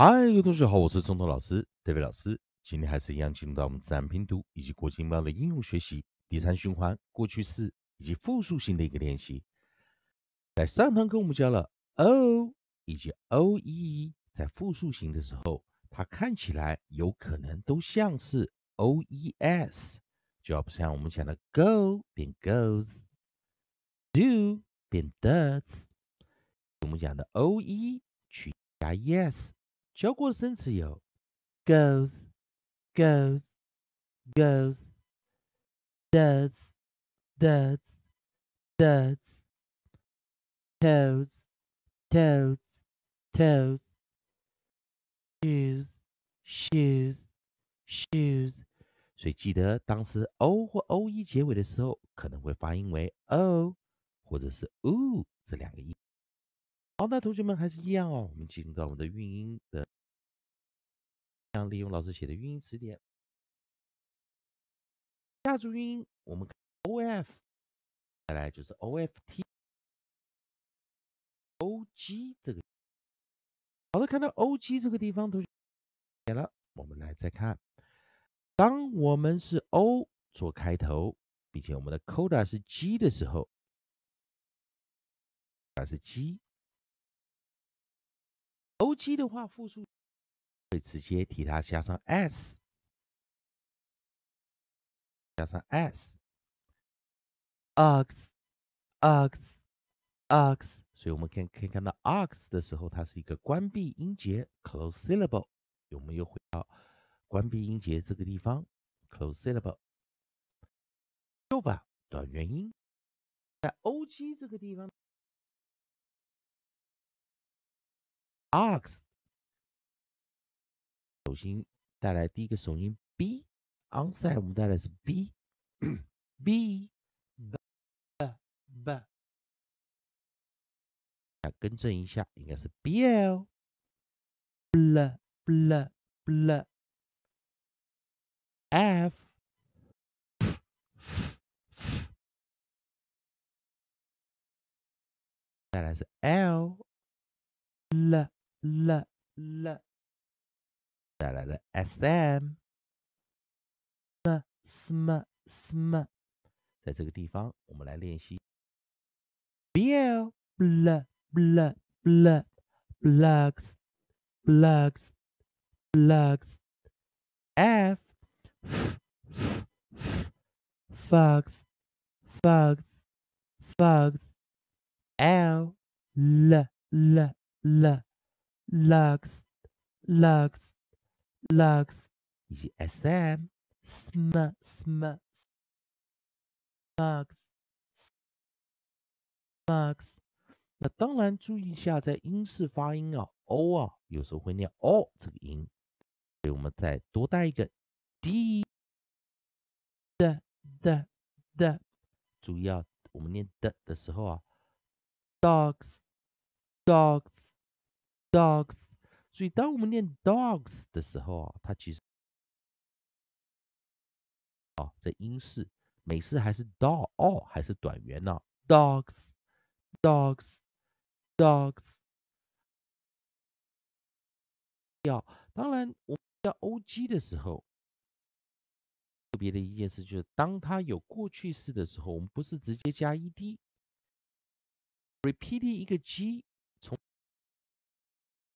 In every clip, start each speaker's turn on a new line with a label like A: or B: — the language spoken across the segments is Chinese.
A: 嗨，各位同学好，我是中头老师 David 老师。今天还是一样进入到我们自然拼读以及国际音标的应用学习第三循环过去式以及复数型的一个练习。在上堂课我们教了 o 以及 oe，在复数型的时候，它看起来有可能都像是 oes，就要不像我们讲的 go 变 goes，do 变 does，我们讲的 oe 去加 yes。教过的生词有 goes, goes, goes, does, does, does, toes, toes, toes, shoes, shoes, shoes。所以记得，当时 o 或 o e 结尾的时候，可能会发音为 o 或者是 u 这两个音。好，那同学们还是一样哦。我们进入到我们的韵音的，像利用老师写的韵音词典，下注韵音，我们 o f，再来就是 o f t o g 这个。好的，看到 o g 这个地方，同学写了，我们来再看，当我们是 o 做开头，并且我们的 coda 是 g 的时候，它是 g。O G 的话，复数会直接替它加上 S，加上 S，ox，ox，ox，所以我们可可以看到 ox 的时候，它是一个关闭音节 （close syllable）。我们又回到关闭音节这个地方 （close syllable）。说法短元音在 O G 这个地方。ox，首先带来第一个首音 b，onside 我们带来是 b，b，b，b，来更正一下，应该是 bl，bl，bl，f，再来是 l，l。了，再来了 s m m sm sm，在这个地方我们来练习 b l bl bl bl blocks blocks blocks f fox fox fox l l l l lux, lux, lux，以及 sm, sm, sm, lux, lux。那当然注意一下，在英式发音啊，o 啊，有时候会念 o 这个音，所以我们再多带一个 d 的的的。注意啊，我们念的的时候啊，dogs, dogs。所以当我们念 dogs 的时候啊，它其实啊，在英式、美式还是 dog 哦，还是短元呢？dogs，dogs，dogs。要当然，我们要 og 的时候，特别的一件事就是，当它有过去式的时候，我们不是直接加 ed，repeat 一个 g。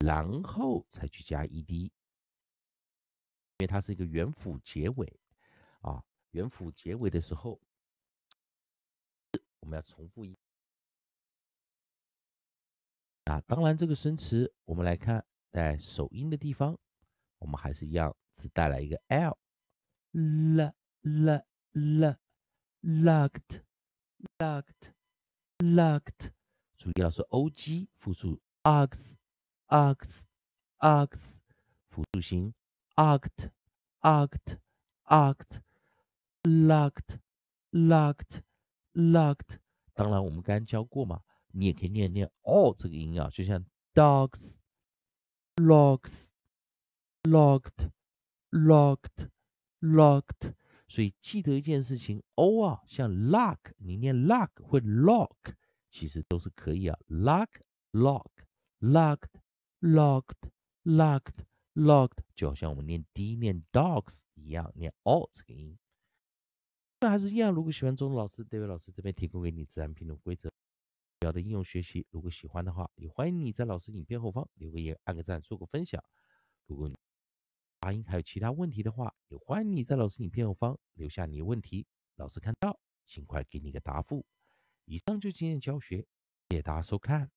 A: 然后才去加 ed，因为它是一个元辅结尾啊。元辅结尾的时候，我们要重复一啊。当然，这个生词我们来看，在首音的地方，我们还是一样，只带来一个 l，l l l locked locked locked，主要是 og 复数 ox。Ox, ox，复数形 oct, oct, oct, locked, locked, locked。当然，我们刚刚教过嘛，你也可以念念 all 这个音啊，就像 dogs, locks, locked, locked, locked。所以记得一件事情，o 啊，像 lock，你念 lock 或 lock，其实都是可以啊，lock, lock, locked。Locked, locked locked，就好像我们念 d 念 dogs 一样，念 o 这个音。那还是一样，如果喜欢中文老师，戴维老师这边提供给你自然拼读规则，要的应用学习。如果喜欢的话，也欢迎你在老师影片后方留个言，按个赞，做个分享。如果你发音还有其他问题的话，也欢迎你在老师影片后方留下你的问题，老师看到尽快给你个答复。以上就今天教学，谢谢大家收看。